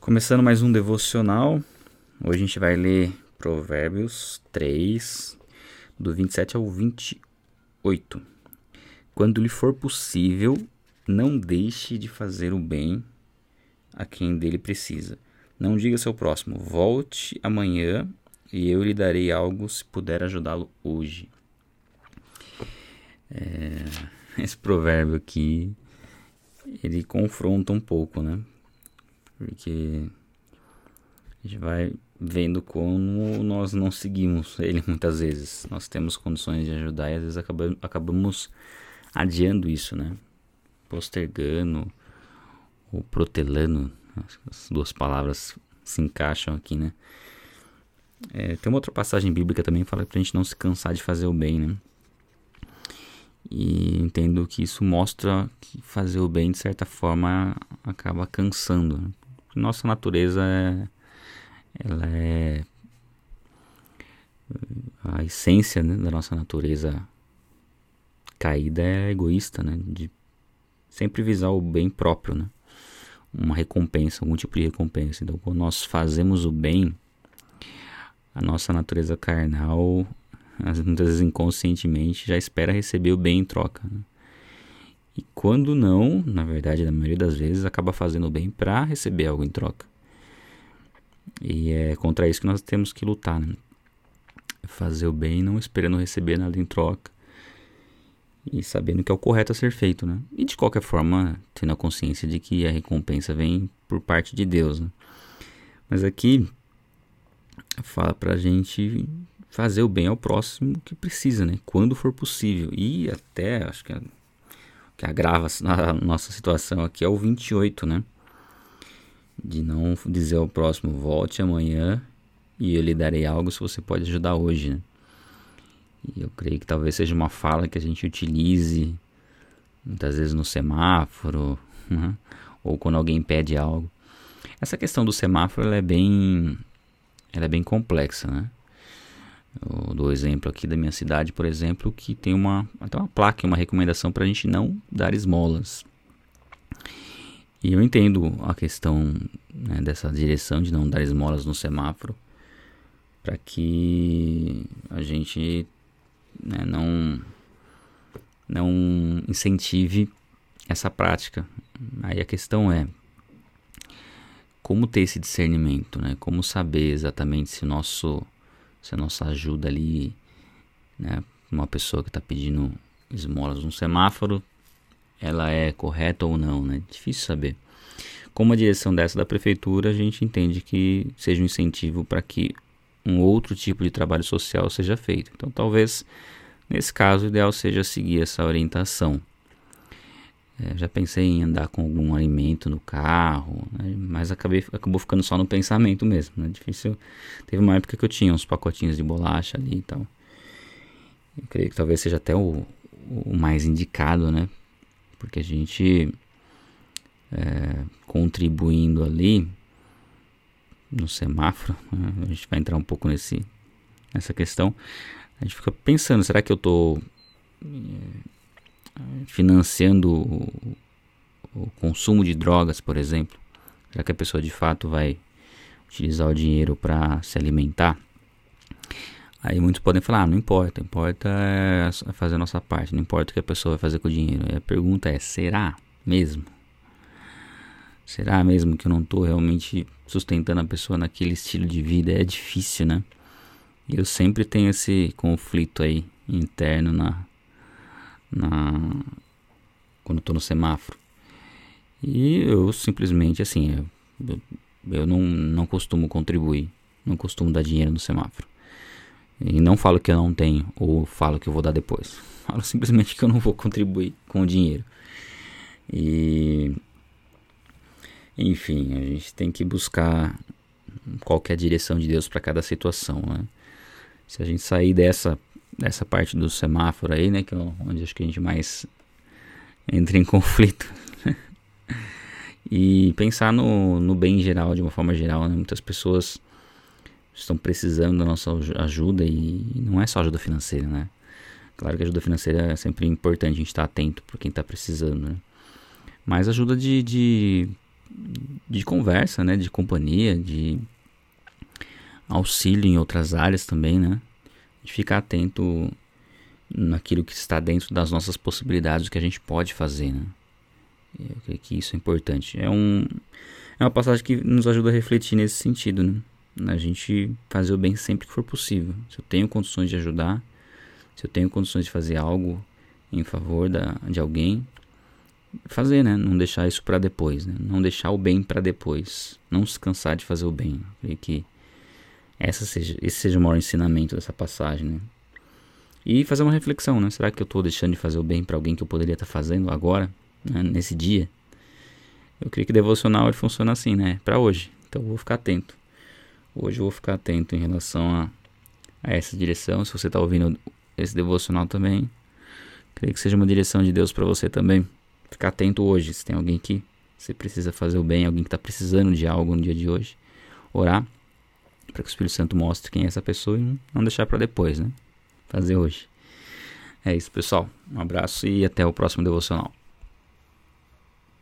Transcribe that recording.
Começando mais um devocional. Hoje a gente vai ler Provérbios 3, do 27 ao 28. Quando lhe for possível, não deixe de fazer o bem a quem dele precisa. Não diga seu próximo: volte amanhã e eu lhe darei algo se puder ajudá-lo hoje. É, esse provérbio aqui ele confronta um pouco, né? Porque a gente vai vendo como nós não seguimos ele muitas vezes. Nós temos condições de ajudar e às vezes acabamos, adiando isso, né? Postergando ou protelando, as duas palavras se encaixam aqui, né? É, tem uma outra passagem bíblica também que fala pra gente não se cansar de fazer o bem, né? E entendo que isso mostra que fazer o bem, de certa forma, acaba cansando. Né? Nossa natureza é, ela é a essência né, da nossa natureza caída é egoísta, né? De sempre visar o bem próprio, né? Uma recompensa, algum tipo de recompensa. Então, quando nós fazemos o bem, a nossa natureza carnal, muitas vezes inconscientemente, já espera receber o bem em troca. Né? E quando não, na verdade, na maioria das vezes, acaba fazendo bem para receber algo em troca. E é contra isso que nós temos que lutar, né? Fazer o bem não esperando receber nada em troca. E sabendo que é o correto a ser feito, né? E de qualquer forma, tendo a consciência de que a recompensa vem por parte de Deus, né? Mas aqui fala pra gente fazer o bem ao próximo que precisa, né? Quando for possível. E até, acho que, que agrava a nossa situação aqui é o 28, né? De não dizer ao próximo, volte amanhã e eu lhe darei algo se você pode ajudar hoje, né? E eu creio que talvez seja uma fala que a gente utilize muitas vezes no semáforo, né? ou quando alguém pede algo. Essa questão do semáforo é bem, ela é bem complexa, né? Eu dou exemplo aqui da minha cidade, por exemplo, que tem uma até uma placa, uma recomendação para a gente não dar esmolas. E eu entendo a questão né, dessa direção de não dar esmolas no semáforo, para que a gente né, não não incentive essa prática. Aí a questão é como ter esse discernimento, né? Como saber exatamente se o nosso se a nossa ajuda ali, né, uma pessoa que está pedindo esmolas no semáforo, ela é correta ou não, né? Difícil saber. Com uma direção dessa da prefeitura, a gente entende que seja um incentivo para que um outro tipo de trabalho social seja feito. Então, talvez nesse caso o ideal seja seguir essa orientação. É, já pensei em andar com algum alimento no carro, né? mas acabei, acabou ficando só no pensamento mesmo. Né? Difícil. Teve uma época que eu tinha uns pacotinhos de bolacha ali e tal. Eu creio que talvez seja até o, o mais indicado, né? Porque a gente é, contribuindo ali no semáforo, né? a gente vai entrar um pouco nesse, nessa questão. A gente fica pensando, será que eu estou financiando o, o consumo de drogas, por exemplo, já que a pessoa de fato vai utilizar o dinheiro para se alimentar, aí muitos podem falar, ah, não importa, importa é fazer a nossa parte, não importa o que a pessoa vai fazer com o dinheiro. A pergunta é, será mesmo? Será mesmo que eu não estou realmente sustentando a pessoa naquele estilo de vida? É difícil, né? Eu sempre tenho esse conflito aí interno na, na quando estou no semáforo. E eu simplesmente assim, eu, eu não, não costumo contribuir, não costumo dar dinheiro no semáforo. E não falo que eu não tenho, ou falo que eu vou dar depois. Falo simplesmente que eu não vou contribuir com o dinheiro. E. Enfim, a gente tem que buscar qual que é a direção de Deus para cada situação, né? Se a gente sair dessa dessa parte do semáforo aí, né, que é onde acho que a gente mais entra em conflito. e pensar no, no bem geral, de uma forma geral, né? Muitas pessoas estão precisando da nossa ajuda e não é só ajuda financeira, né? Claro que ajuda financeira é sempre importante, a gente estar tá atento por quem está precisando, né? Mas ajuda de, de de conversa, né? De companhia, de auxílio em outras áreas também, né? De ficar atento naquilo que está dentro das nossas possibilidades, o que a gente pode fazer, né? Eu creio que isso é importante. É, um, é uma passagem que nos ajuda a refletir nesse sentido, né? A gente fazer o bem sempre que for possível. Se eu tenho condições de ajudar, se eu tenho condições de fazer algo em favor da, de alguém, fazer, né? Não deixar isso para depois, né? Não deixar o bem para depois. Não se cansar de fazer o bem. Eu creio que essa seja, esse seja o maior ensinamento dessa passagem, né? E fazer uma reflexão, né? Será que eu estou deixando de fazer o bem para alguém que eu poderia estar tá fazendo agora, né? nesse dia? Eu creio que devocional ele funciona assim, né? Para hoje. Então eu vou ficar atento. Hoje eu vou ficar atento em relação a, a essa direção. Se você está ouvindo esse devocional também, creio que seja uma direção de Deus para você também. Ficar atento hoje. Se tem alguém que você precisa fazer o bem, alguém que está precisando de algo no dia de hoje, orar para que o Espírito Santo mostre quem é essa pessoa e não deixar para depois, né? Fazer hoje. É isso, pessoal. Um abraço e até o próximo devocional.